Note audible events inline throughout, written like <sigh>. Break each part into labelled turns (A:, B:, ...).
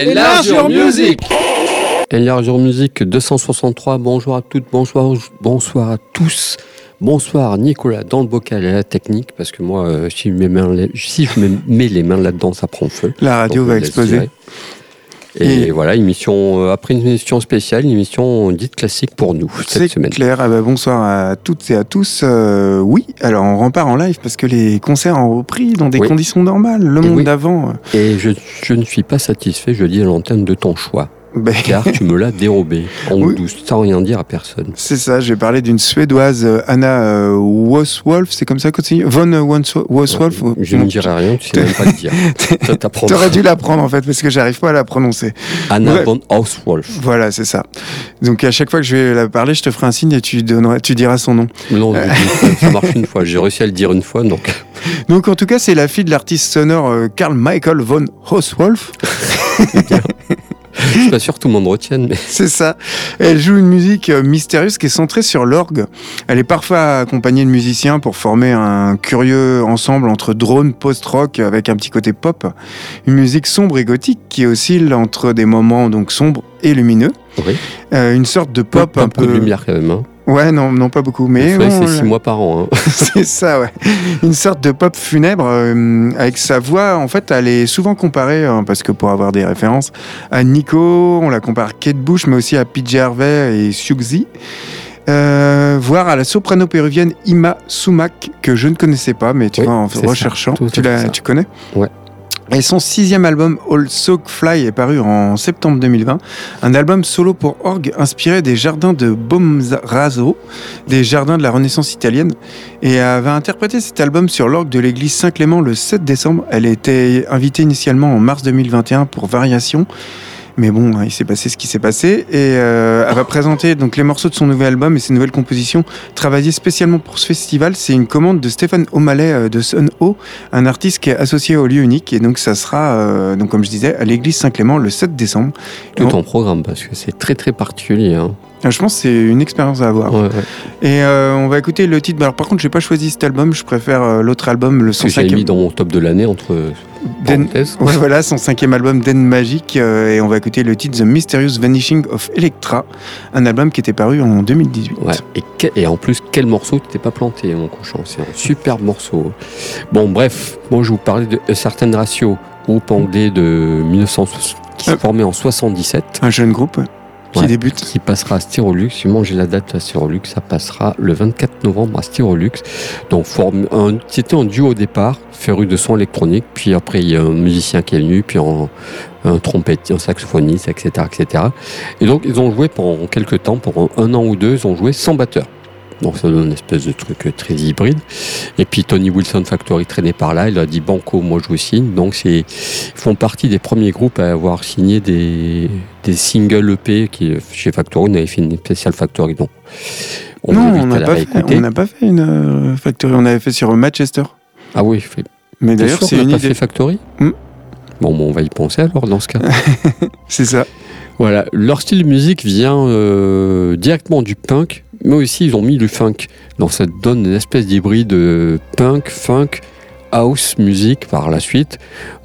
A: Enlargeur Music
B: Enlargeur Music 263, bonjour à toutes, bonsoir, bonsoir à tous. Bonsoir Nicolas dans le bocal et la technique, parce que moi, euh, si, je mets mains, si je me mets les mains là-dedans, ça prend feu.
C: La radio
B: Donc,
C: va
B: laisse
C: exploser.
B: Et,
C: Et-
B: voilà, émission, euh, après une émission spéciale, une émission dite classique pour nous
C: C'est
B: cette semaine.
C: clair. Ah bah, bonsoir à toutes et à tous. Euh, oui, alors on repart en live parce que les concerts ont repris dans des
B: Oui.
C: conditions normales. Le
B: Et
C: monde
B: oui.
C: d'avant. euh,
B: Et je, je ne suis pas satisfait, je dis à l'antenne de ton choix,
C: ben,
B: car tu me l'as dérobé en
C: Oui.
B: douce, sans rien dire à personne.
C: c'est ça, j'ai parlé d'une Suédoise, euh, Anna euh, Woswolf, c'est comme ça qu'on dit Von Woswolf Woswolf
B: Je ne dirai rien, tu sais même pas le dire. <laughs> T'apprendra.
C: T'aurais dû l'apprendre en fait parce que j'arrive pas à la prononcer.
B: Anna
C: Ouais.
B: von Hauswolf.
C: Voilà, c'est ça. Donc à chaque fois que je vais la parler, je te ferai un signe et tu, donneras, tu diras son nom.
B: Non, dis, ça marche une fois. <laughs> J'ai réussi à le dire une fois, donc
C: Donc en tout cas, c'est la fille de l'artiste sonore euh, Karl Michael von Hauswolf. <laughs>
B: je suis pas sûr que tout le monde retienne. Mais
C: C'est ça. Elle joue une musique euh, mystérieuse qui est centrée sur l'orgue. Elle est parfois accompagnée de musiciens pour former un curieux ensemble entre drone, post-rock avec un petit côté pop. Une musique sombre et gothique qui oscille entre des moments donc sombres et lumineux.
B: oui,
C: Euh, une sorte de pop
B: pas
C: un peu.
B: de lumière quand même. Hein.
C: Ouais, non, non, pas beaucoup. Mais
B: C'est six mois par an. Hein. <laughs>
C: c'est ça, ouais. Une sorte de pop funèbre euh, avec sa voix. En fait, elle est souvent comparée, hein, parce que pour avoir des références, à Nico, on la compare à Kate Bush, mais aussi à PJ Harvey et Siouxsie. Euh, voire à la soprano péruvienne Ima Sumac, que je ne connaissais pas, mais tu
B: Oui,
C: vois, en
B: ça,
C: recherchant,
B: tout
C: tu,
B: ça.
C: tu connais?
B: Ouais.
C: Et son sixième album, All Soak Fly, est paru en septembre 2020. Un album solo pour orgue inspiré des jardins de Bomrazzo, des jardins de la Renaissance italienne. Et avait interprété cet album sur l'orgue de l'église Saint-Clément le 7 décembre. Elle était invitée initialement en mars 2021 pour Variation. Mais bon, hein, il s'est passé ce qui s'est passé. Et euh, elle va présenter donc, les morceaux de son nouvel album et ses nouvelles compositions travaillées spécialement pour ce festival. C'est une commande de Stéphane O'Malley euh, de Sun O, un artiste qui est associé au lieu unique. Et donc, ça sera, euh, donc, comme je disais, à l'église Saint-Clément le 7 décembre.
B: Tout en programme, parce que c'est très très particulier. Hein.
C: Euh, Je pense que c'est une expérience à avoir.
B: Ouais, ouais.
C: Et euh, on va écouter le titre. Alors, par contre, j'ai pas choisi cet album. Je préfère euh, l'autre album, le
B: Ce que j'avais
C: 105e.
B: mis dans mon top de l'année entre
C: Den-. Ouais, voilà, son cinquième album, Den Magic. euh, et on va écouter le titre The Mysterious Vanishing of Electra, un album qui était paru en 2018.
B: Ouais. Et, que- et en plus, quel morceau tu t'es pas planté, mon cochon. C'est un superbe morceau. Bon, bref, moi je vous parlais de A Certain Ratio, groupe anglais de 1960 qui s'est
C: Euh.
B: formé en 77.
C: Un jeune groupe qui
B: Ouais.
C: débute.
B: qui passera à Styrolux. Sûrement, j'ai la date à Styrolux. Ça passera le 24 novembre à Styrolux. Donc, forme- un- c'était en duo au départ, féru de son électronique. Puis après, il y a un musicien qui est venu, puis un, un trompette, un saxophoniste, etc., etc. Et donc, ils ont joué pendant quelques temps, pendant un an ou deux, ils ont joué sans batteur. Donc ça donne une espèce de truc très hybride. Et puis Tony Wilson Factory traînait par là, il a dit Banco, moi je vous signe. Donc c'est, ils font partie des premiers groupes à avoir signé des, des singles EP qui chez Factory, on avait fait une spéciale Factory. Donc on
C: non, on n'a pas, fait, pas une euh, factory. On avait fait sur Manchester.
B: Ah oui, fait.
C: Mais d'ailleurs, c'est une
B: pas
C: idée.
B: fait Factory
C: Hmm.
B: Bon, bon, on va y penser alors dans ce cas. <laughs>
C: C'est ça.
B: Voilà, leur style de musique vient euh, directement du punk, mais aussi ils ont mis du funk. Donc ça donne une espèce d'hybride euh, punk, funk, house musique par la suite,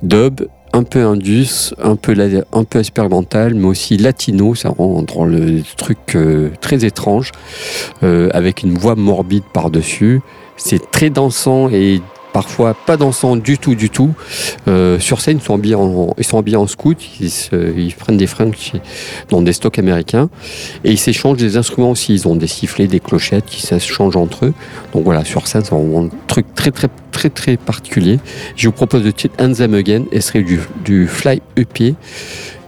B: dub, un peu indus, un peu, un peu expérimental, mais aussi latino, ça rend le truc euh, très étrange, euh, avec une voix morbide par-dessus. C'est très dansant et parfois pas dansant du tout, du tout. Euh, sur scène, ils sont habillés en, ils sont scout, ils, prennent des fringues dans des stocks américains et ils s'échangent des instruments aussi. Ils ont des sifflets, des clochettes qui s'échangent entre eux. Donc voilà, sur scène, c'est un truc très, très, très, très particulier. Je vous propose le titre And Them Again, extrait du, du Fly EP.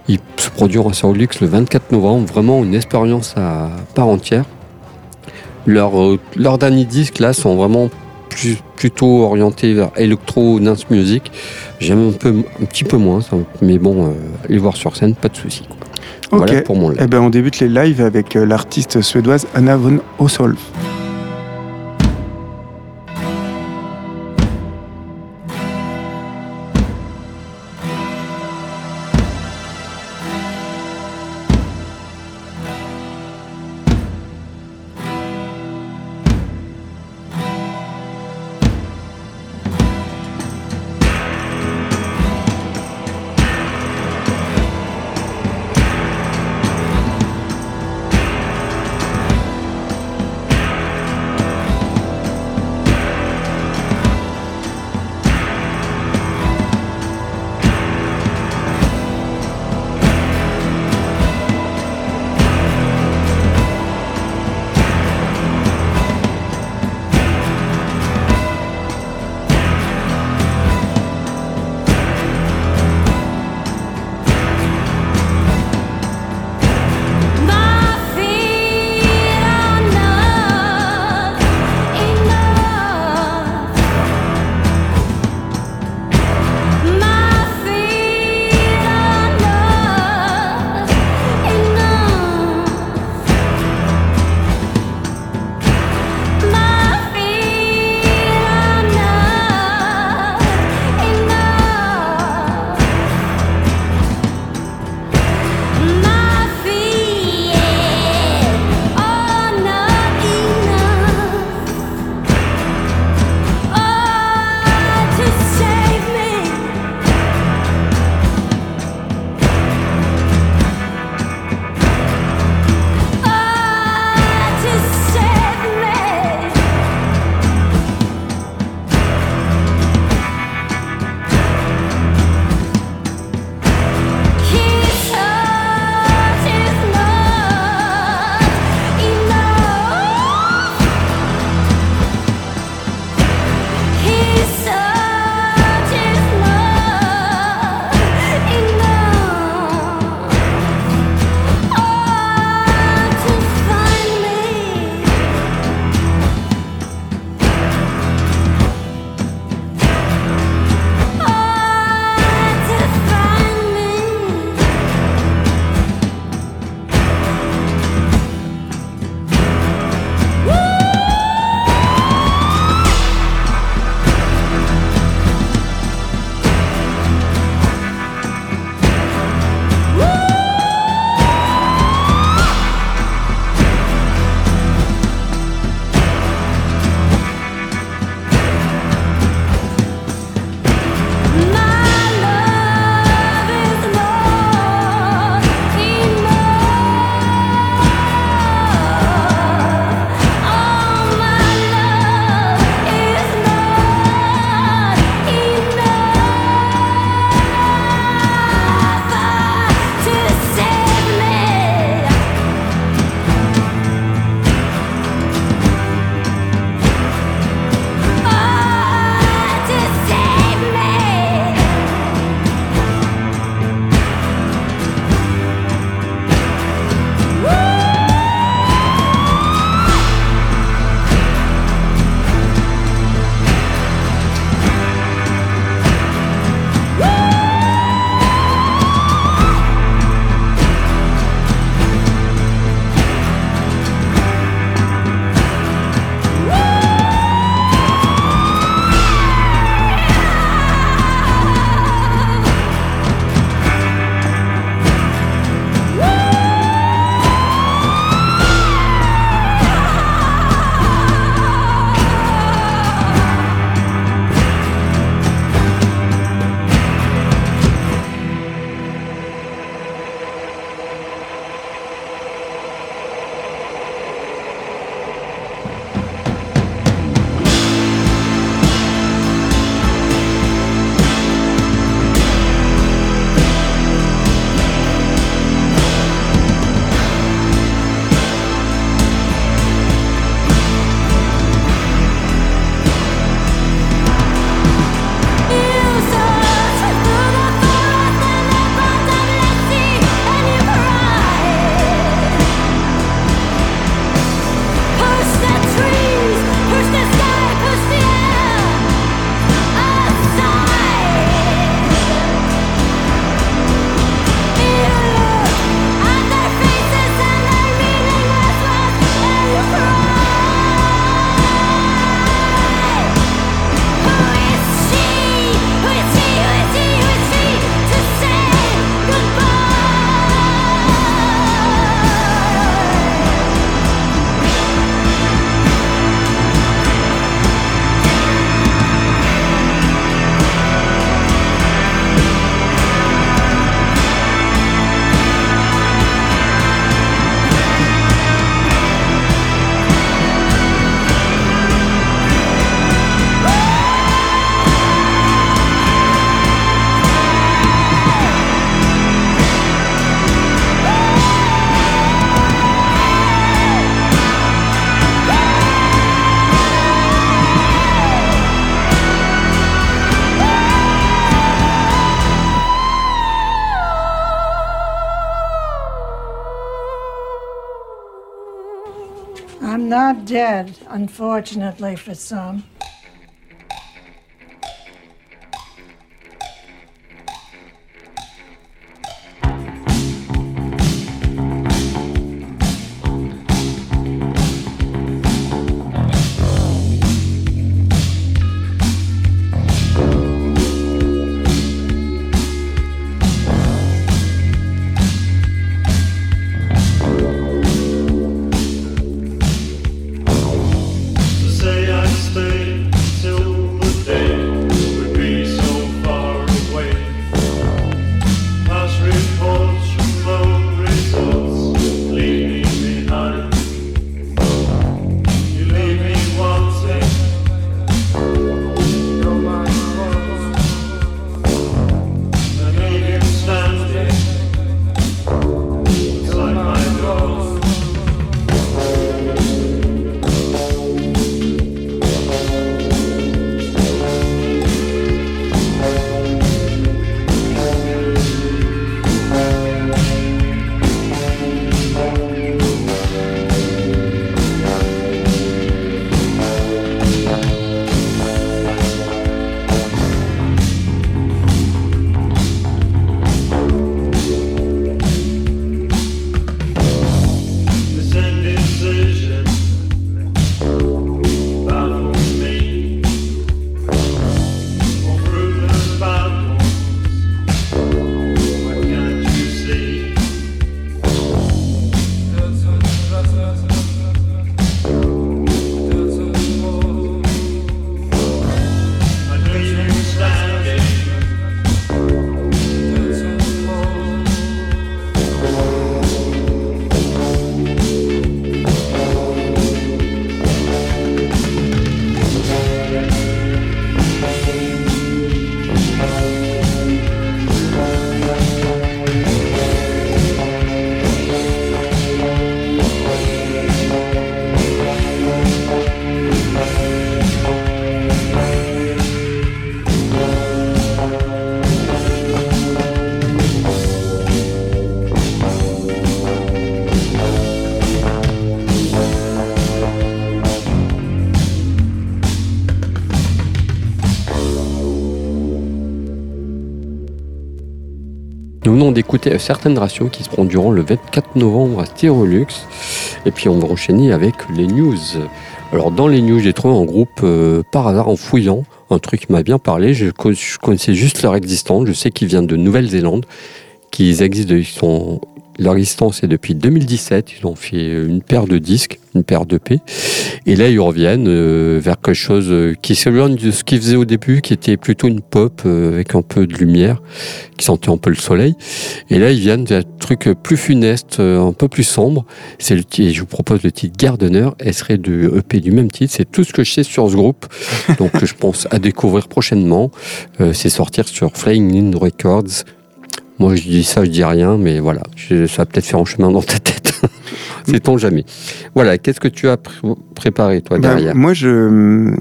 B: Il se produira sur Lux le 24 novembre. Vraiment une expérience à part entière. Leurs euh, leurs derniers disques là sont vraiment plus- plutôt orientés vers electro dance music. J'aime un peu un petit peu moins, ça, mais bon, euh, allez voir sur scène, pas de souci. Voilà pour mon live.
C: Eh ben, on débute les lives avec euh, l'artiste suédoise Anna von Ossolf.
A: Dead, unfortunately for some.
B: D'écouter certaines rations qui se produiront le 24 novembre à Styrolux. Et puis on va enchaîner avec les news. Alors dans les news, j'ai trouvé un groupe euh, par hasard en fouillant, un truc qui m'a bien parlé. Je, connaissais juste leur existence. Je sais qu'ils viennent de Nouvelle-Zélande, qu'ils existent, ils sont leur existence est depuis 2017. Ils ont fait une paire de disques, une paire de. Et là, ils reviennent euh, vers quelque chose euh, qui s'éloigne de ce qu'ils faisaient au début, qui était plutôt une pop euh, avec un peu de lumière, qui sentait un peu le soleil. Et là, ils viennent d'un truc plus funeste, un peu plus sombre. C'est le je vous propose le titre Gardener. Elle serait de EP du même titre. C'est tout ce que je sais sur ce groupe. Donc, je pense à découvrir prochainement. c'est sortir sur Flying In Records. Moi, je dis ça, je dis rien, mais voilà, ça va peut-être faire un chemin dans ta tête. <laughs> Sait-on jamais. Voilà, qu'est-ce que tu as préparé, toi, ben, derrière?
C: Moi, je,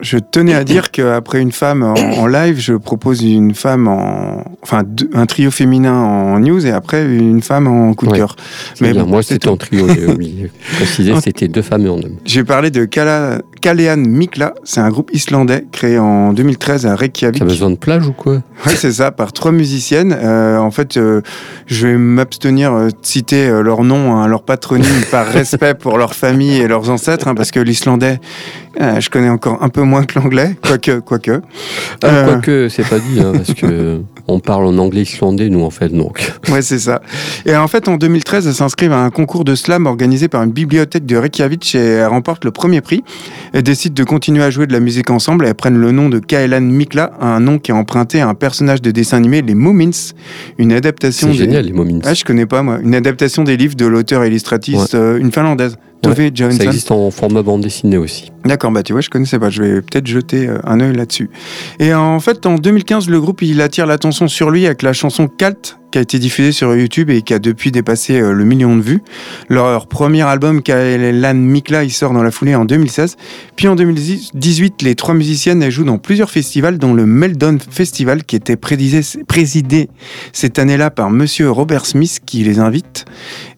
C: je tenais à dire qu'après une femme en, live, je propose une femme en. Enfin, un trio féminin en news et après une femme en coup de cœur.
B: Mais moi, c'était en trio, j'ai <laughs> oublié. Préciser, c'était deux femmes et un homme.
C: J'ai parlé de Kala, Kalean Mikla. C'est un groupe islandais créé en 2013 à Reykjavik.
B: T'as besoin de plage ou quoi
C: Oui, c'est ça, par trois musiciennes. Euh, en fait, euh, je vais m'abstenir euh, de citer leur nom, hein, leur patronyme, par <laughs> respect pour leur famille et leurs ancêtres, hein, parce que l'islandais, je connais encore un peu moins que l'anglais, quoique. quoique.
B: Ah, euh, quoique, c'est pas dit, hein, parce que <laughs> on parle en anglais islandais, nous, en fait, donc.
C: Ouais, c'est ça. Et en fait, en 2013, elle s'inscrivent à un concours de slam organisé par une bibliothèque de Reykjavik et elle remporte le premier prix. Elle décide de continuer à jouer de la musique ensemble et elles prennent le nom de Kaelan Mikla, un nom qui est emprunté à un personnage de dessin animé, les Momins, une adaptation.
B: C'est génial, les Momins.
C: Ah, je connais pas, moi. Une adaptation des livres de l'auteur illustratiste, euh, une finlandaise.
B: Ça existe en format bande dessinée aussi.
C: D'accord, bah tu vois, je connaissais pas. Je vais peut-être jeter euh, un œil là-dessus. Et en fait, en 2015, le groupe il attire l'attention sur lui avec la chanson Calt qui a été diffusée sur YouTube et qui a depuis dépassé euh, le million de vues. Leur premier album, Lan Mikla, il sort dans la foulée en 2016. Puis en 2018, les trois musiciennes elles jouent dans plusieurs festivals, dont le Meldon Festival qui était présidé cette année-là par Monsieur Robert Smith qui les invite.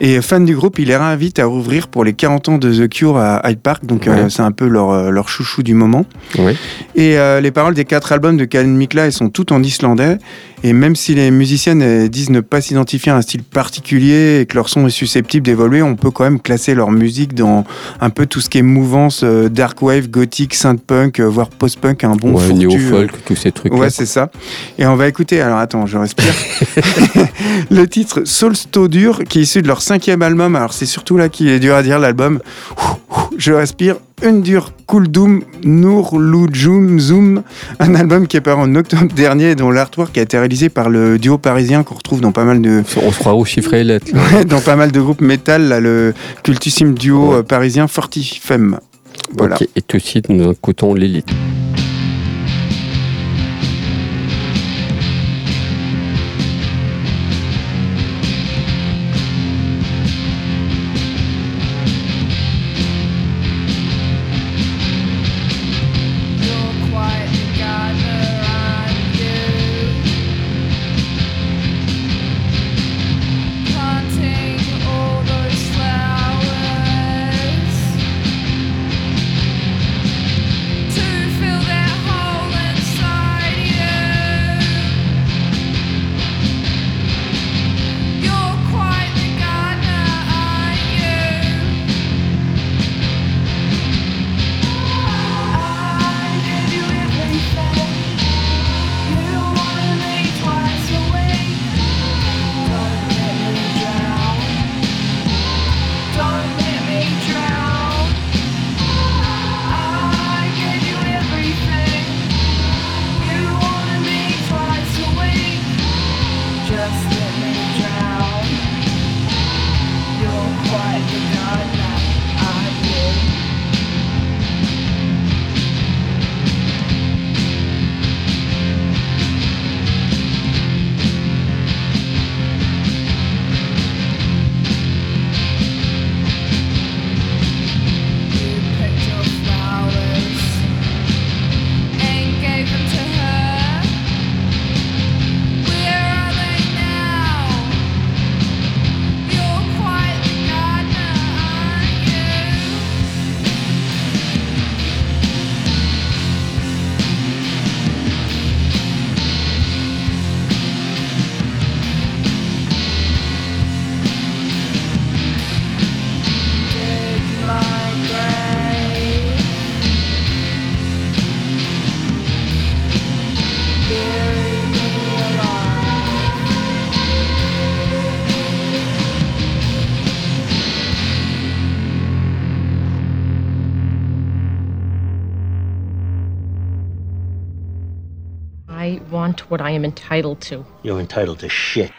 C: Et fan du groupe, il les réinvite à rouvrir pour les 40 ans de The Cure à Hyde Park. Donc euh, c'est un peu leur, euh, leur chouchou du moment. Et les paroles des quatre albums de Lan Mikla, elles sont toutes en islandais. Et même si les musiciennes disent ne pas s'identifier à un style particulier et que leur son est susceptible d'évoluer, on peut quand même classer leur musique dans un peu tout ce qui est mouvance, euh, dark wave, gothique, synth punk, euh, voire post punk, un bon
D: ouais, néo folk, tous ces trucs.
C: Ouais, c'est ça. Et on va écouter. Alors attends, je respire. <laughs> <laughs> le titre Solsto Dur, qui est issu de leur cinquième album. Alors c'est surtout là qu'il est dur à dire l'album. Je respire. Undur Doom Nour Zoom Zoom, un album qui est paru en octobre dernier dont l'artwork a été réalisé par le duo parisien qu'on retrouve dans pas mal de...
D: On se croit au chiffre et lettres.
C: dans pas mal de groupes métal, là, le cultissime duo parisien Fortifem.
D: Voilà. et tout de suite, nous écoutons l'élite.
E: What I am entitled to.
F: You're entitled to shit.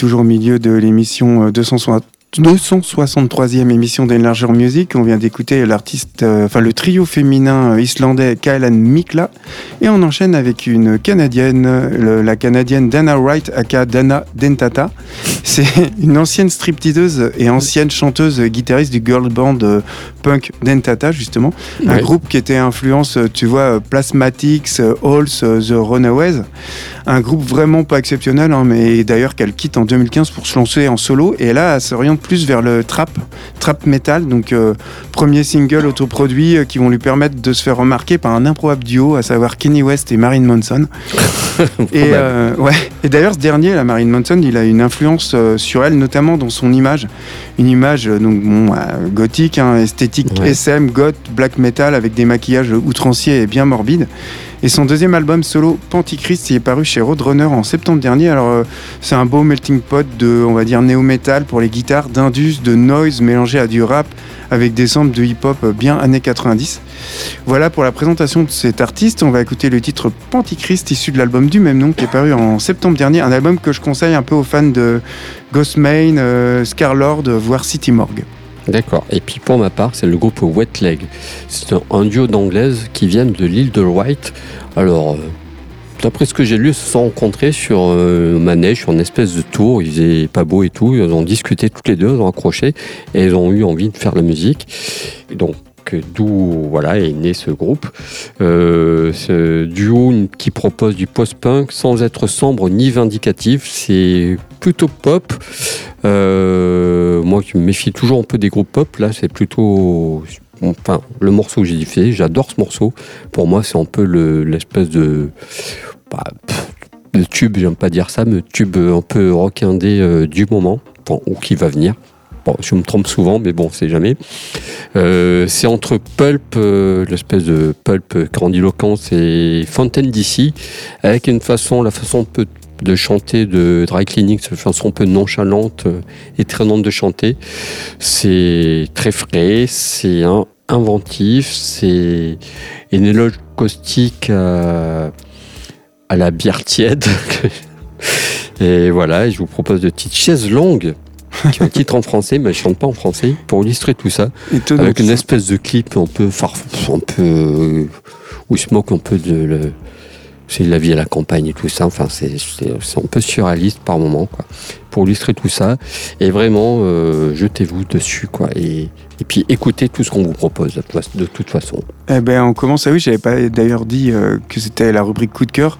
C: Toujours au milieu de l'émission euh, 260 263e émission d'Enlarger Music. On vient d'écouter l'artiste, euh, enfin le trio féminin islandais Kylan Mikla. Et on enchaîne avec une Canadienne, le- la Canadienne Dana Wright, aka Dana Dentata. C'est <laughs> une ancienne stripteaseuse et ancienne chanteuse guitariste du girl band euh, punk Dentata, justement. Un groupe qui était influence, euh, tu vois, Plasmatics, Halls, The Runaways. Un groupe vraiment pas exceptionnel, hein, mais d'ailleurs qu'elle quitte en 2015 pour se lancer en solo. Et là, elle s'oriente plus vers le trap, trap metal. Donc, euh, premier single autoproduit euh, qui vont lui permettre de se faire remarquer par un improbable duo, à savoir Kenny West et <laughs> et,
B: Probable.
C: euh, ouais. et d'ailleurs, ce dernier, la Marilyn Manson, il a une influence euh, sur elle, notamment dans son image. Une image donc, bon, gothique, hein, esthétique
B: Ouais.
C: SM, goth, black metal, avec des maquillages outranciers et bien morbides. Et son deuxième album solo, Pantichrist, il est paru chez Roadrunner en septembre dernier. Alors, euh, c'est un beau melting pot de, on va dire, néo-metal pour les guitares, d'indus, de noise mélangé à du rap avec des samples de hip-hop bien années 90. Voilà pour la présentation de cet artiste. On va écouter le titre Pantichrist, issu de l'album du même nom qui est paru en septembre dernier. Un album que je conseille un peu aux fans de Ghostmain, euh, Scarlord, voire City Morgue.
B: D'accord. Et puis pour ma part, c'est le groupe Wet Leg. C'est un, duo d'anglaises qui viennent de l'île de White. Alors, euh, d'après ce que j'ai lu, ils se sont rencontrés sur euh, Manège, sur une espèce de tour. Il faisait pas beau et tout. Ils ont discuté toutes les deux, ils ont accroché et ils ont eu envie de faire la musique. Donc, d'où voilà est né ce groupe. Euh, ce duo qui propose du post-punk sans être sombre ni vindicatif. C'est plutôt pop. Euh, moi qui me méfie toujours un peu des groupes pop, là c'est plutôt. Enfin, le morceau que j'ai diffusé, j'adore ce morceau. Pour moi, c'est un peu le- l'espèce de. bah, de tube, j'aime pas dire ça, mais tube un peu rock indé euh, du moment, ou qui va venir. Bon, je me trompe souvent, mais bon, c'est jamais. Euh, c'est entre Pulp, euh, l'espèce de Pulp grandiloquence, et Fontaine d'ici, avec une façon, la façon peu de chanter de Dry Cleaning, cette façon un peu nonchalante euh, et traînante de chanter. C'est très frais, c'est inventif, c'est une éloge caustique à, la bière tiède. <laughs> et voilà, je vous propose de petites chaises longues, <laughs> qui un titre en français, mais je chante pas en français, pour illustrer tout ça.
C: Étonnant.
B: Avec une espèce de clip un peu farf, un peu euh, où il se moque un peu de le, c'est la vie à la campagne et tout ça. Enfin, c'est un peu surréaliste par moment, quoi. Pour illustrer tout ça, et vraiment, euh, jetez-vous dessus, quoi. Et, et puis écoutez tout ce qu'on vous propose de, toute- façon.
C: Eh ben, on commence. Ah oui, j'avais pas d'ailleurs dit euh, que c'était la rubrique coup de cœur.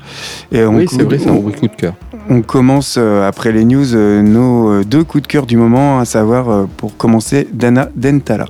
C: Et on,
B: oui, c'est vrai, c'est un
C: on,
B: vrai coup de cœur.
C: on commence euh, après les news nos deux coups de cœur du moment, à savoir pour commencer Dana Dentala.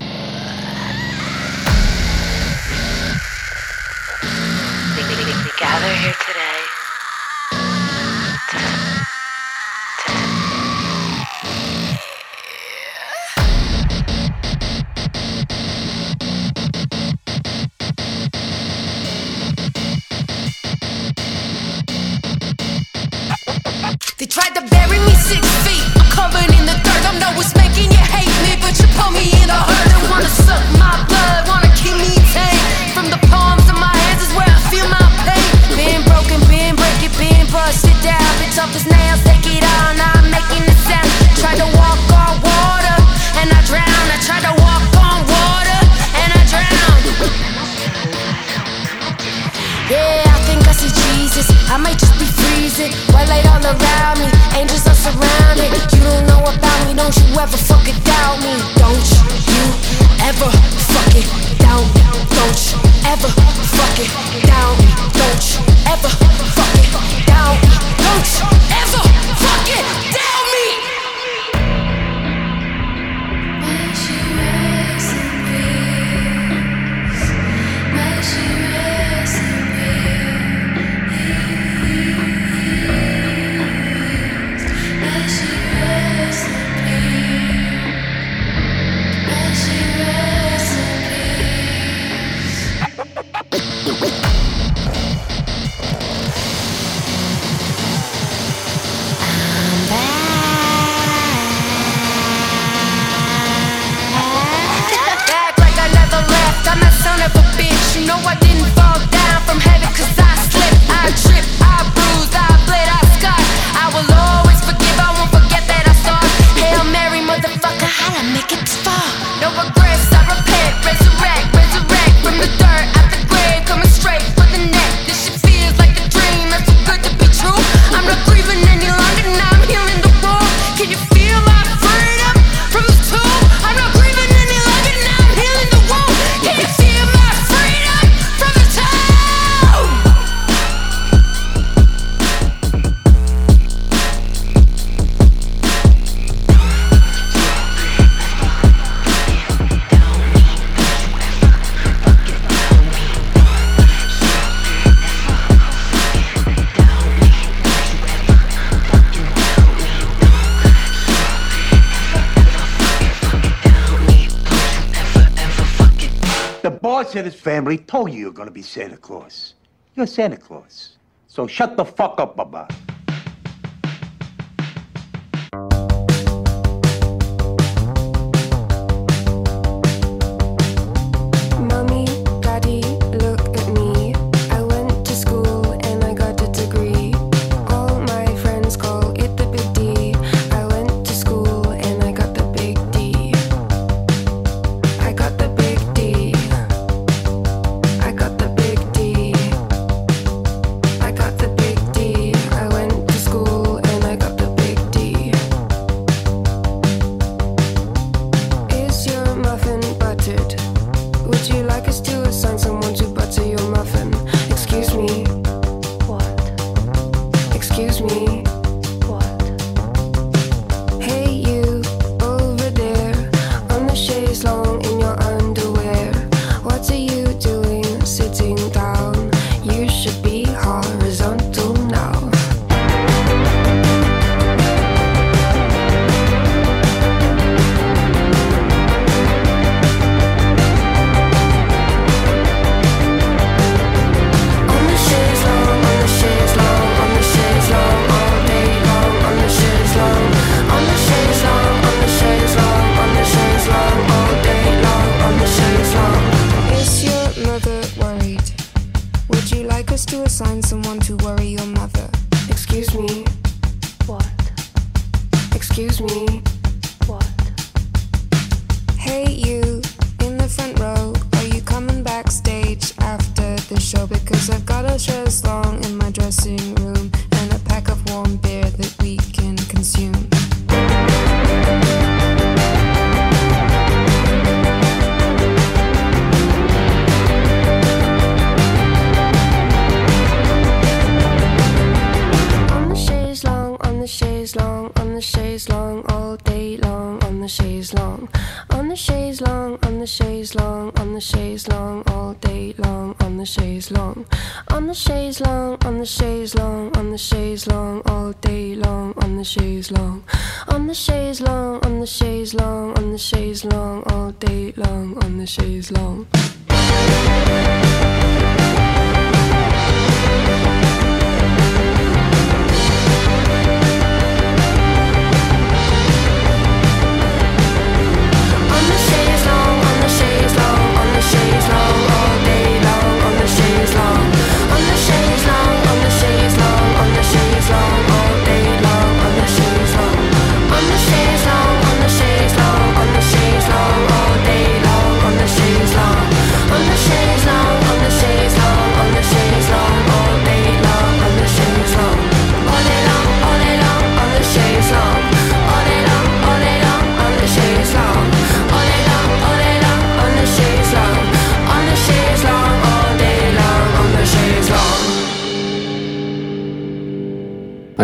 G: Family told you you're gonna be Santa Claus. You're Santa Claus. So shut the fuck up, Baba.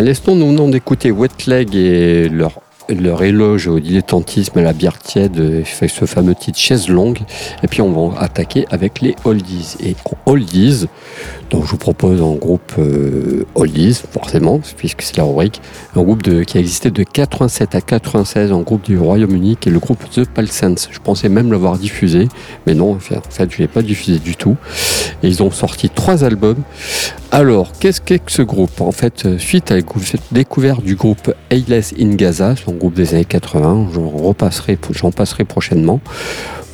B: À l'instant, nous venons d'écouter Wet Leg et leur, leur éloge au dilettantisme et à la bière tiède, ce fameux titre chaise longue. Et puis on va attaquer avec les oldies. Et en oldies, donc je vous propose un groupe euh, oldies, forcément, puisque c'est la rubrique, un groupe qui a existé de 87 à 96, un groupe du Royaume-Uni, qui est le groupe The Palsens. Je pensais même l'avoir diffusé, mais non, en fait, en je ne l'ai pas diffusé du tout. Et ils ont sorti trois albums. Alors, qu'est-ce qu'est que ce groupe? En fait, euh, suite à la découverte du groupe Ayless in Gaza, groupe des années 80, j'en repasserai, passerai prochainement.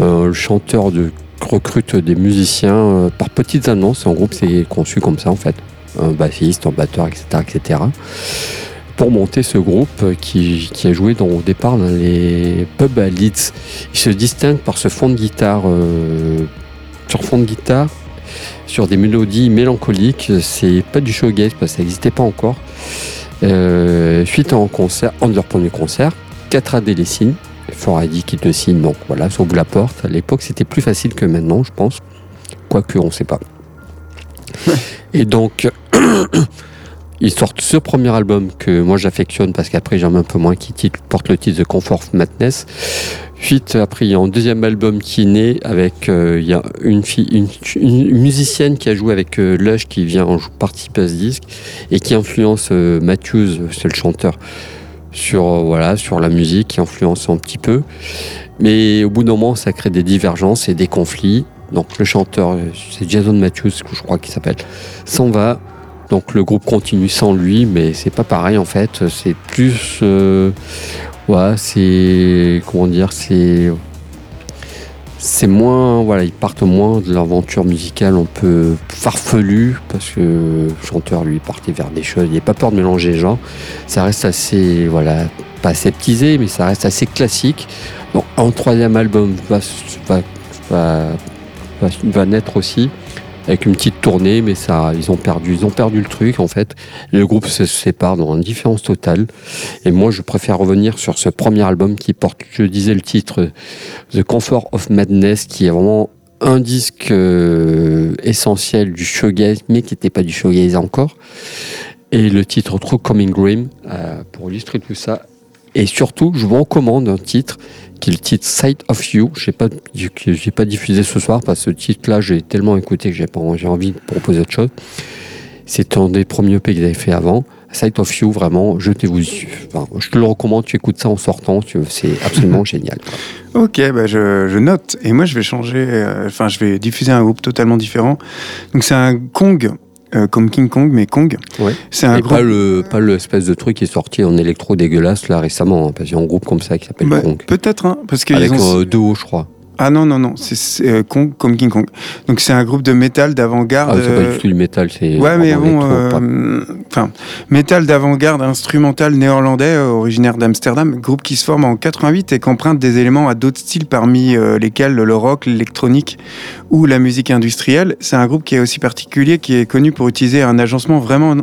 B: Euh, le chanteur recrute des musiciens euh, par petites annonces. Un groupe, c'est conçu comme ça en fait. Un bassiste, un batteur, etc., etc. Pour monter ce groupe qui, a joué au départ dans les pubs à Leeds. Il se distingue par ce fond de guitare, euh, sur fond de guitare, sur des mélodies mélancoliques. C'est pas du showgaze parce que ça n'existait pas encore. Euh, suite à un concert, un de leurs premiers concerts, 4 AD les signes. Fort a dit qu'ils te signent, donc voilà, ça ouvre la porte. À l'époque, c'était plus facile que maintenant, je pense. Quoique, on ne sait pas. Et donc, <clears throat> ils sortent ce premier album que moi j'affectionne parce qu'après j'aime un peu moins, qui porte le titre de Comfort Madness. Ensuite, après, il y a un deuxième album qui naît avec euh, il y a une, musicienne qui a joué avec euh, Lush qui vient en participer à ce disque et qui influence euh, Matthews, c'est le chanteur, sur, voilà, sur la musique, qui influence un petit peu. Mais au bout d'un moment, ça crée des divergences et des conflits. donc le chanteur, c'est Jason Matthews, je crois qu'il s'appelle, s'en va. Donc le groupe continue sans lui, mais c'est pas pareil en fait. C'est plus, euh, ouais, c'est comment dire, c'est c'est moins, voilà, ils partent moins de l'aventure musicale un peu farfelue parce que le chanteur lui partait vers des choses. Il n'a pas peur de mélanger les genres. Ça reste assez, voilà, pas aseptisé, mais ça reste assez classique. Donc un troisième album va, va, va, va naître aussi avec une petite tournée, mais ça, ils ont perdu, ils ont perdu le truc en fait. Le groupe se sépare dans une différence totale. Et moi, je préfère revenir sur ce premier album qui porte, je disais le titre, The Comfort of Madness, qui est vraiment un disque euh, essentiel du shoegaze, mais qui n'était pas du shoegaze encore. Et le titre True Coming Grim, euh, pour illustrer tout ça. Et surtout, je vous recommande un titre qui est le titre Sight of You. Je n'ai pas, j'ai pas diffusé ce soir parce que ce titre-là, j'ai tellement écouté que j'ai, envie de proposer autre chose. C'est un des premiers EP qu'ils avaient fait avant. Sight of You, vraiment, jetez-vous dessus. Enfin, je te le recommande, tu écoutes ça en sortant, tu- c'est absolument <laughs> génial.
C: Ok, bah je, je note. Et moi, je vais changer. euh, Enfin, je vais diffuser un groupe totalement différent. Donc, c'est un Kong, euh, comme King Kong, mais Kong.
B: Ouais.
C: C'est un
B: Et
C: groupe.
B: pas le, pas le espèce de truc qui est sorti en électro dégueulasse là récemment, hein, parce qu'il y a un groupe comme ça qui s'appelle
C: Bah,
B: Kong.
C: Peut-être, hein, parce qu'ils
B: Avec
C: ont.
B: euh, deux hauts, je crois.
C: Ah non, non, non, c'est- euh, Kong comme King Kong. Donc, c'est un groupe de métal d'avant-garde.
B: Ah, c'est pas
C: euh,
B: du tout du métal, c'est.
C: Ouais, mais bon, euh, enfin, métal d'avant-garde instrumental néerlandais, euh, originaire d'Amsterdam, groupe qui se forme en 88 et qui emprunte des éléments à d'autres styles, parmi euh, lesquels le rock, l'électronique ou la musique industrielle. C'est un groupe qui est aussi particulier, qui est connu pour utiliser un agencement vraiment,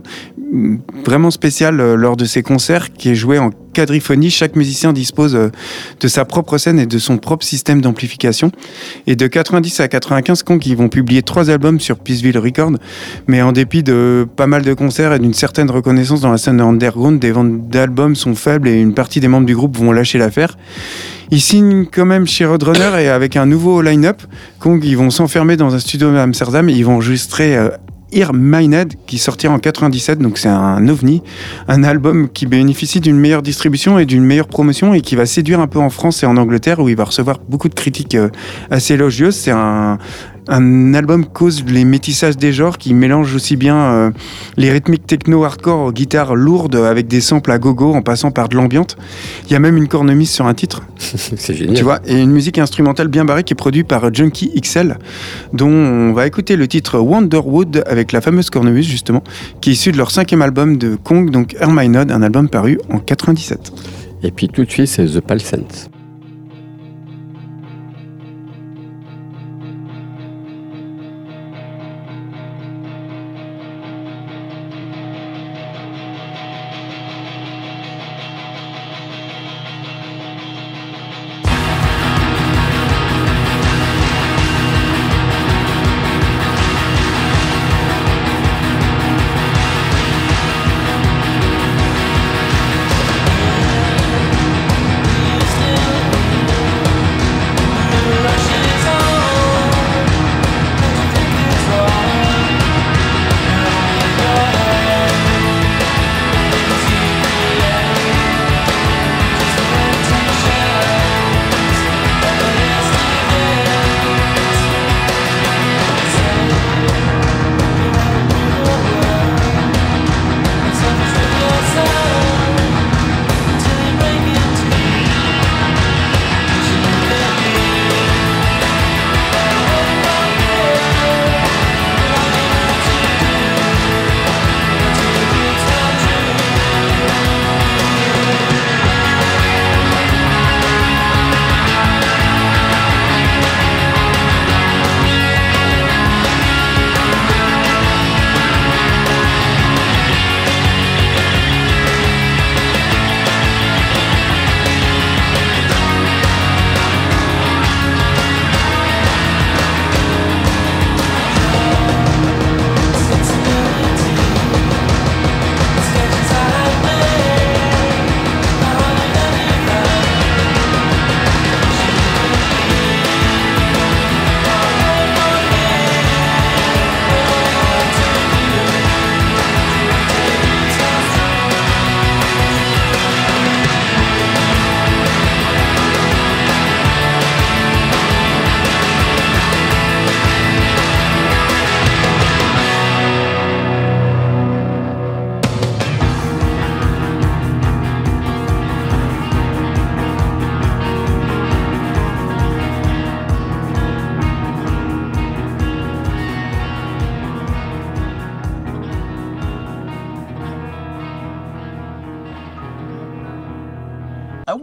C: vraiment spécial euh, lors de ses concerts, qui est joué en quadriphonie. Chaque musicien dispose euh, de sa propre scène et de son propre système d'amplification. Et de 90 à 95, Kong, ils vont publier trois albums sur Peaceville Records. Mais en dépit de pas mal de concerts et d'une certaine reconnaissance dans la scène underground, des ventes d'albums sont faibles et une partie des membres du groupe vont lâcher l'affaire. Ils signent quand même chez Roadrunner et avec un nouveau line-up, Kong, ils vont s'enfermer dans un studio à Amsterdam et ils vont enregistrer Ear Minded qui sortira en 97, donc c'est un ovni, un album qui bénéficie d'une meilleure distribution et d'une meilleure promotion et qui va séduire un peu en France et en Angleterre où il va recevoir beaucoup de critiques euh, assez élogieuses. C'est un, un album cause les métissages des genres qui mélange aussi bien euh, les rythmiques techno-hardcore aux guitares lourdes avec des samples à gogo en passant par de l'ambiante. Il y a même une cornemuse sur un titre, <laughs>
B: c'est génial.
C: tu vois, et une musique instrumentale bien barrée qui est produite par Junkie XL, dont on va écouter le titre Wonderwood avec la fameuse cornemuse justement, qui est issu de leur cinquième album de Kong, donc Hermione, un album paru en 97.
B: Et puis tout de suite, c'est The Palsens.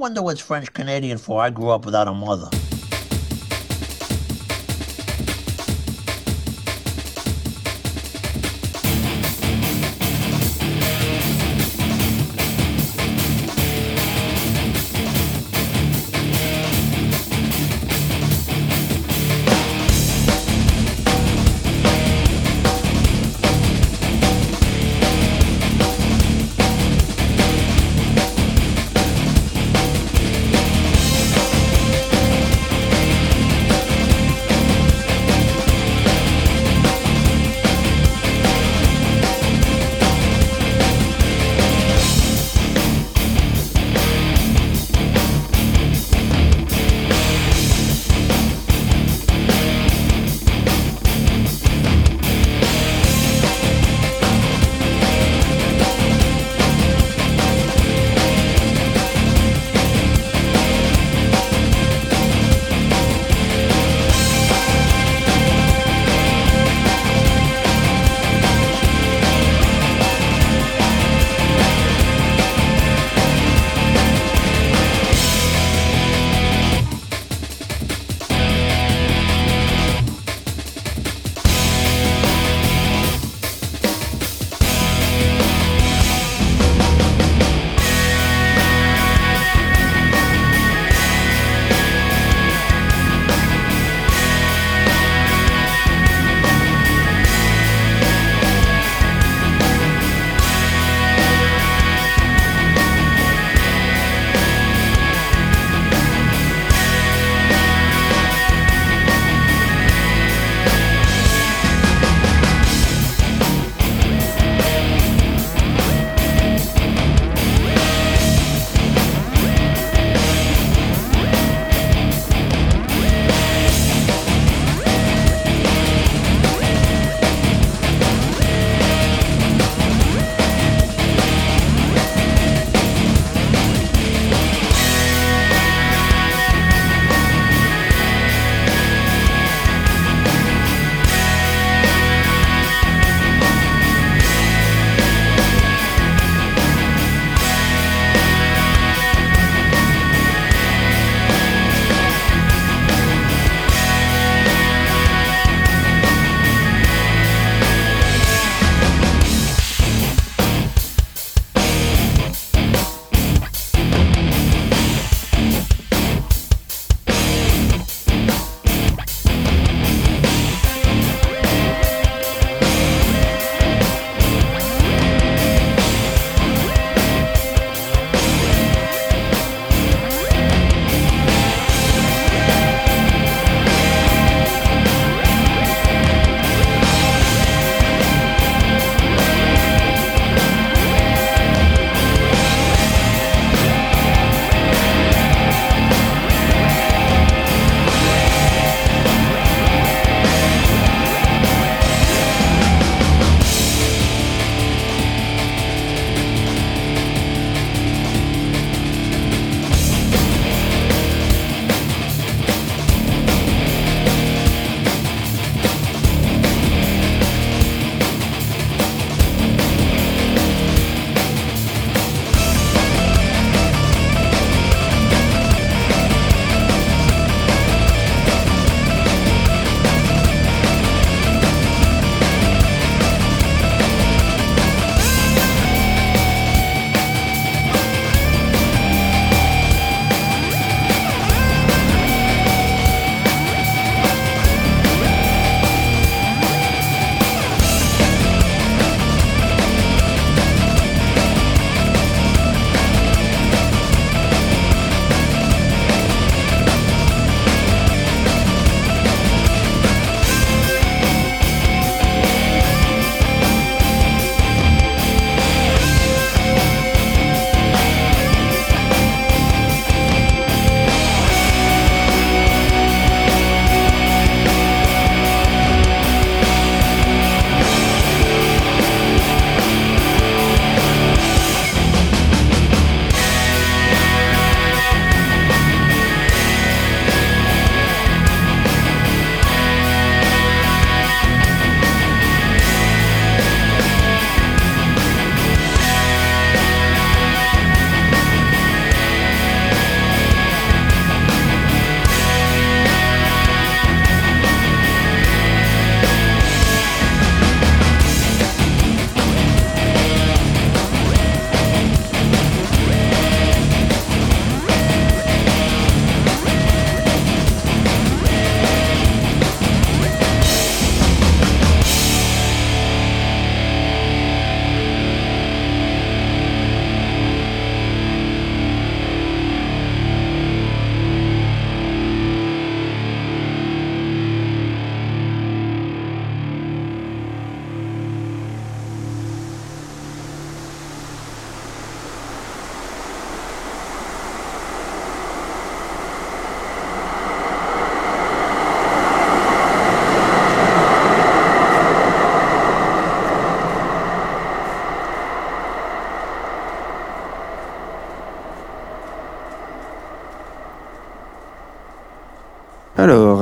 H: Wonder what's French Canadian for. I grew up without a mother.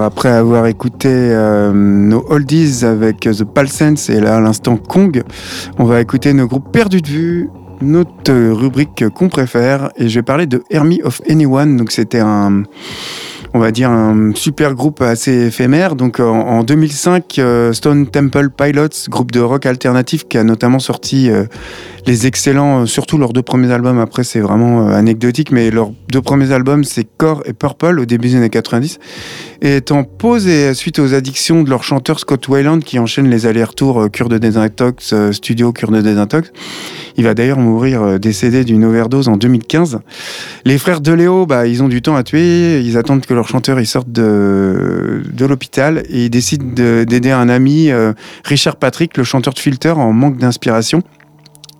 C: Après avoir écouté euh, nos oldies avec The Palsense et là à l'instant Kong, on va écouter nos groupes perdus de vue, notre rubrique qu'on préfère et je vais parler de Army of Anyone. Donc c'était un on va dire un super groupe assez éphémère. Donc en, en 2005, euh, Stone Temple Pilots, groupe de rock alternatif qui a notamment sorti euh, les excellents, euh, surtout leurs deux premiers albums. Après, c'est vraiment euh, anecdotique, mais leurs deux premiers albums, c'est Core et Purple au début des années 90. Et est en pause et suite aux addictions de leur chanteur Scott Weiland qui enchaîne les allers-retours euh, cure de désintox, euh, studio cure de désintox. Il va d'ailleurs mourir euh, décédé d'une overdose en 2015. Les frères de Léo, bah, ils ont du temps à tuer. Ils attendent que leur chanteur il sorte de, l'hôpital et ils décident de- d'aider un ami, euh, Richard Patrick, le chanteur de Filter, en manque d'inspiration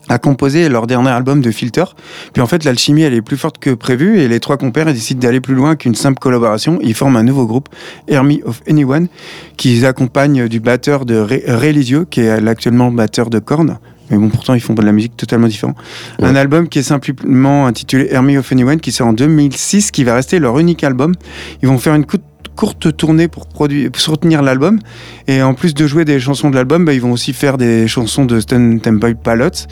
C: à composer leur dernier album de Filter. Puis en fait, l'alchimie, elle est plus forte que prévu et les trois compères ils décident d'aller plus loin qu'une simple collaboration. Ils forment un nouveau groupe, Army of Anyone, qui accompagne du batteur de Lisieux, qui est actuellement batteur de Korn. Mais bon, pourtant, ils font de la musique totalement différente.
B: Ouais.
C: Un album qui est simplement intitulé Army of Anyone, qui sort en 2006, qui va rester leur unique album. Ils vont faire une courte courte tournée pour, produire, pour soutenir l'album. Et en plus de jouer des chansons de l'album, bah, ils vont aussi faire des chansons de Stone Temple Pilots.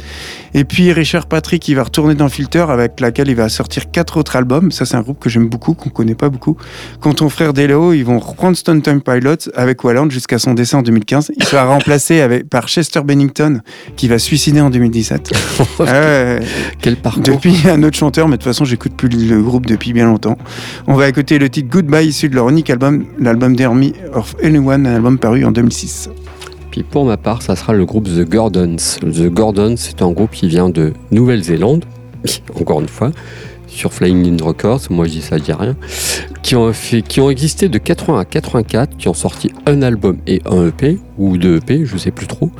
C: Et puis Richard Patrick, il va retourner dans Filter, avec laquelle il va sortir quatre autres albums. Ça, c'est un groupe que j'aime beaucoup, qu'on connaît pas beaucoup. Quand ton frère Deleo, ils vont reprendre Stone Temple Pilots avec Walland jusqu'à son décès en 2015. Il sera <laughs> remplacé avec, par Chester Bennington, qui va suicider en 2017. Ah <laughs> ouais,
B: Quel parcours
C: depuis un autre chanteur, mais de toute façon, j'écoute plus le groupe depuis bien longtemps. On va écouter le titre Goodbye, issu de leur unique album, l'album d'Army of Anyone, un album paru en 2006.
B: Puis pour ma part, ça sera le groupe The Gordons. The Gordons, c'est un groupe qui vient de Nouvelle-Zélande, <laughs> encore une fois, sur Flying In Records, moi je dis ça, je dis rien, qui ont, fait, qui ont existé de 80 à 84, qui ont sorti un album et un EP, ou deux EP, je sais plus trop.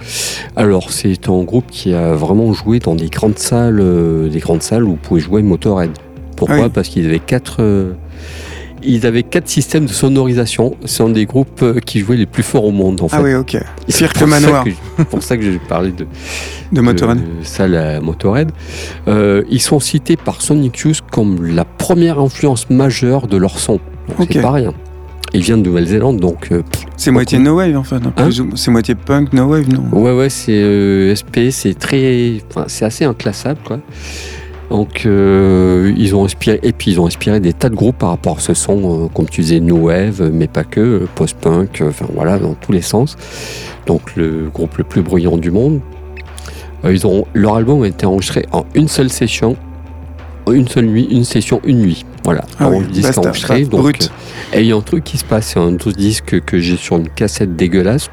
B: Alors c'est un groupe qui a vraiment joué dans des grandes salles, euh, des grandes salles où vous pouvez jouer Motorhead. Pourquoi?
C: Oui.
B: Parce qu'ils avaient quatre... euh, ils avaient quatre systèmes de sonorisation. C'est un des groupes euh, qui jouaient les plus forts au monde, en fait.
C: Ah oui, ok.
B: C'est
C: Pire que
B: pour
C: Manoir.
B: C'est pour ça que j'ai parlé de,
C: De Motorhead.
B: de salle à Motorhead. Euh, ils sont cités par Sonic Youth comme la première influence majeure de leur son. C'est pas rien. Ils viennent de Nouvelle-Zélande, donc euh,
C: C'est moitié no wave en fait. hein, C'est moitié punk, no wave, non?
B: Ouais, ouais, c'est euh, SP, c'est très, enfin, c'est assez inclassable, quoi. Donc, euh, ils ont inspiré, et puis ils ont inspiré des tas de groupes par rapport à ce son, euh, comme tu disais, no wave, mais pas que, euh, post-punk, enfin voilà, dans tous les sens. Donc, le groupe le plus bruyant du monde. Euh, ils ont, leur album a été enregistré en une seule session, une seule nuit, une session, une nuit. Voilà,
C: Ah oui,
B: disque enregistré. donc,
C: brut.
B: et il y a un truc qui se passe, c'est un autre disque que j'ai sur une cassette dégueulasse.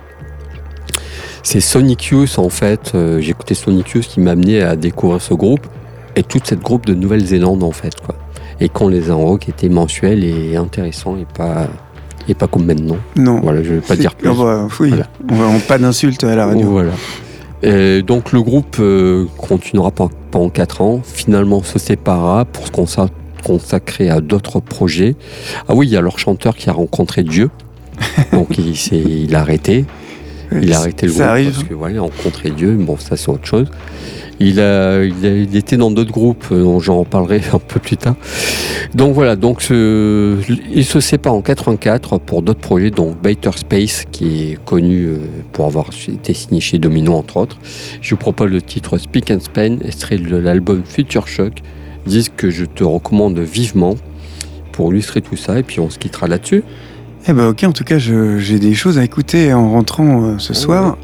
B: C'est Sonic Youth en fait. euh, j'ai écouté Sonic Youth qui m'a amené à découvrir ce groupe et toute cette groupe de Nouvelle-Zélande en fait quoi. Et qu'on les a en rock était mensuel et intéressant et pas et pas comme maintenant.
C: Non.
B: Voilà, je vais pas dire plus.
C: on va- oui,
B: Voilà.
C: on va pas d'insultes à la radio.
B: Voilà. Et donc le groupe euh, continuera pen- pendant 4 ans, finalement se séparera pour se consa- consacrer à d'autres projets. Ah oui, il y a leur chanteur qui a rencontré Dieu, <laughs> donc il, s'est- il a arrêté. Il a arrêté le
C: Ça
B: groupe
C: arrive.
B: parce que voilà, rencontré Dieu, bon ça c'est autre chose. Il, était dans d'autres groupes euh, dont j'en parlerai <laughs> un peu plus tard. Donc voilà, donc il se sépare en 84 pour d'autres projets, donc Bater Space qui est connu euh, pour avoir été signé chez Domino entre autres. Je vous propose le titre Speak and Span, extrait de l'album Future Shock, disque que je te recommande vivement pour illustrer tout ça et puis on se quittera là-dessus.
C: Eh ben ok, en tout cas, j'ai des choses à écouter en rentrant euh, ce soir.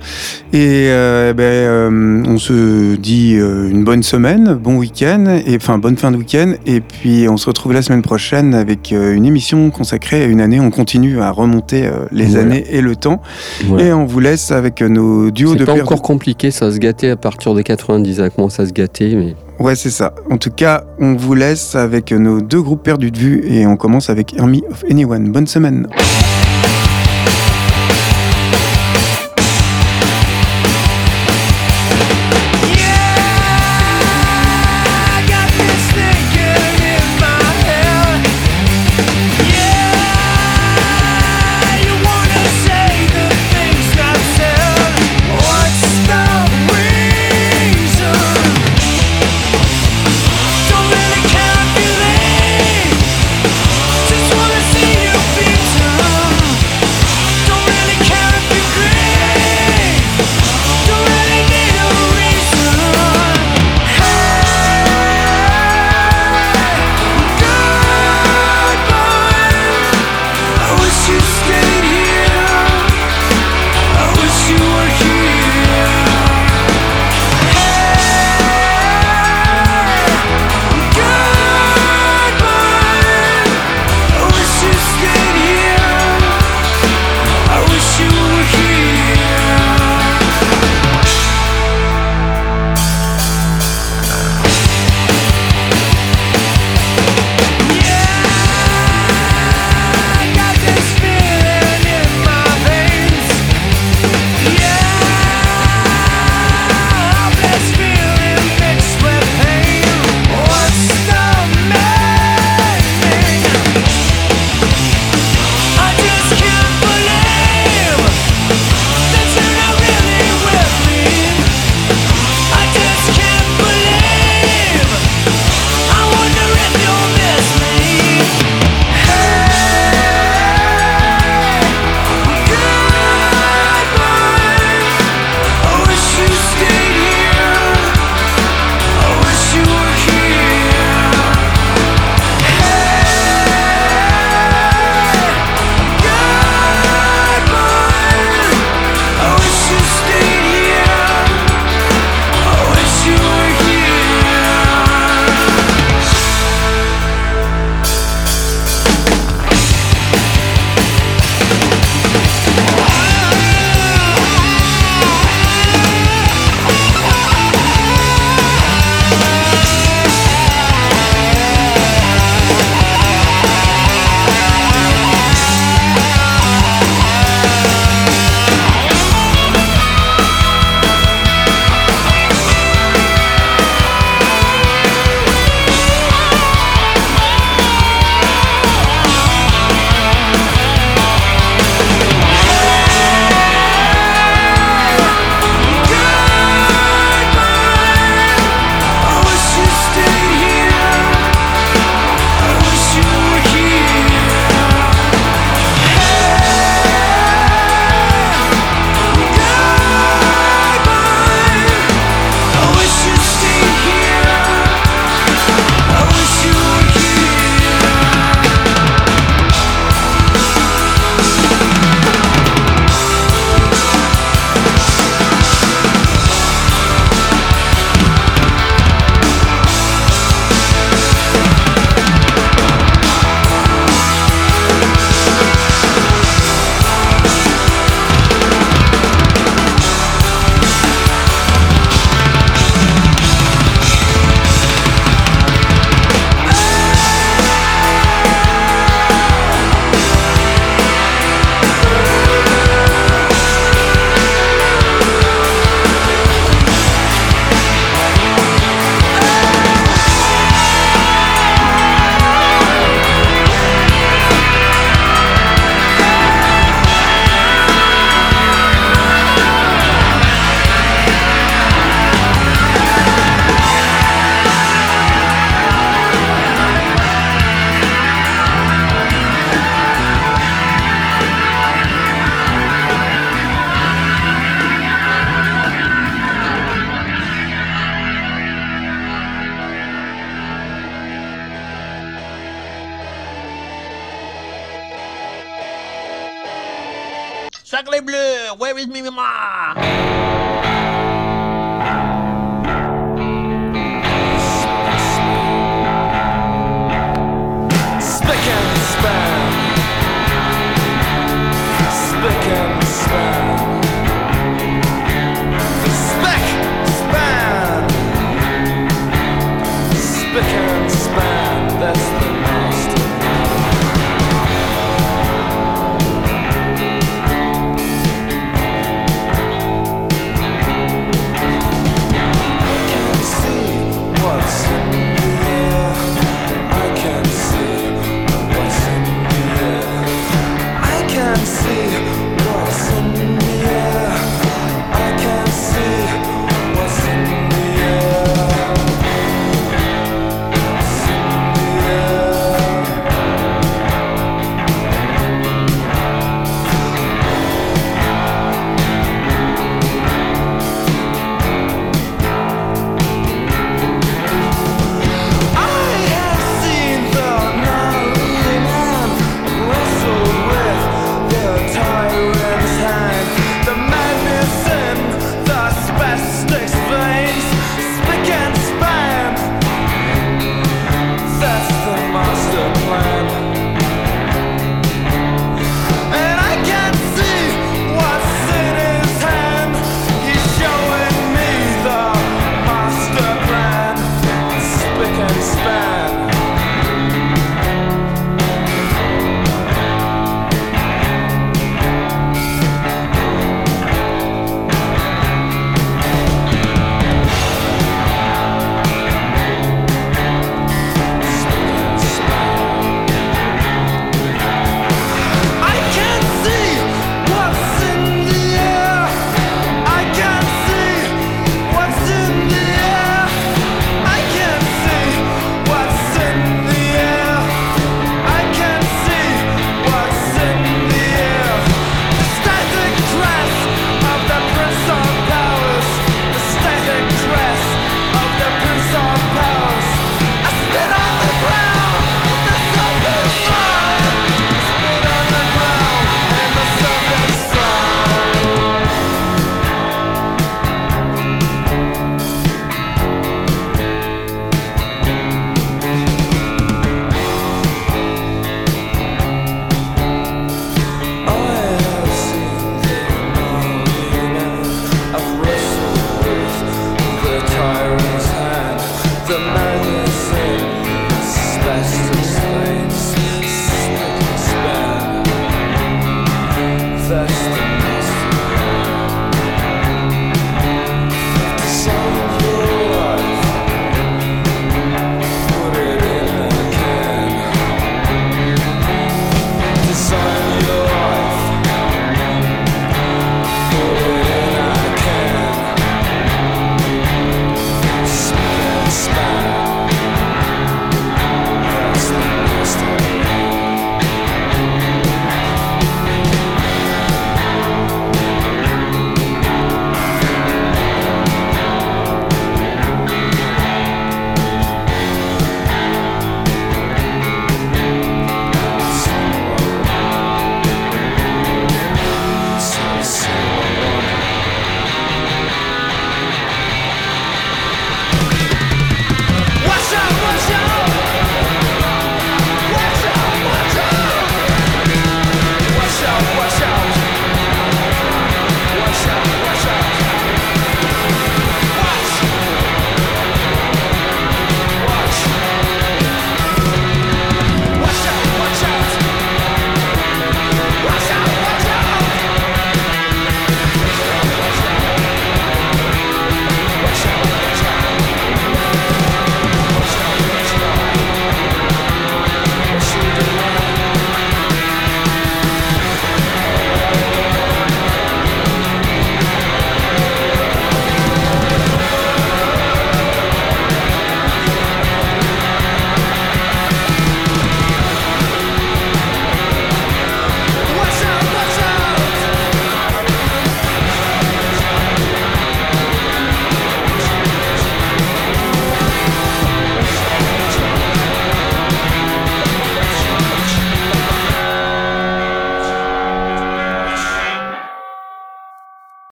C: Et euh, ben, euh, on se dit une bonne semaine, bon week-end, et enfin bonne fin de week-end. Et puis on se retrouve la semaine prochaine avec une émission consacrée à une année. On continue à remonter les
B: Voilà.
C: années et le temps.
B: Voilà.
C: Et on vous laisse avec nos duos
B: C'est
C: de
B: pas
C: perdus.
B: encore compliqué, ça se gâtait à partir des 90, ça commence à se gâter, mais
C: Ouais, c'est ça. En tout cas, on vous laisse avec nos deux groupes perdus de vue et on commence avec Army of Anyone. Bonne semaine.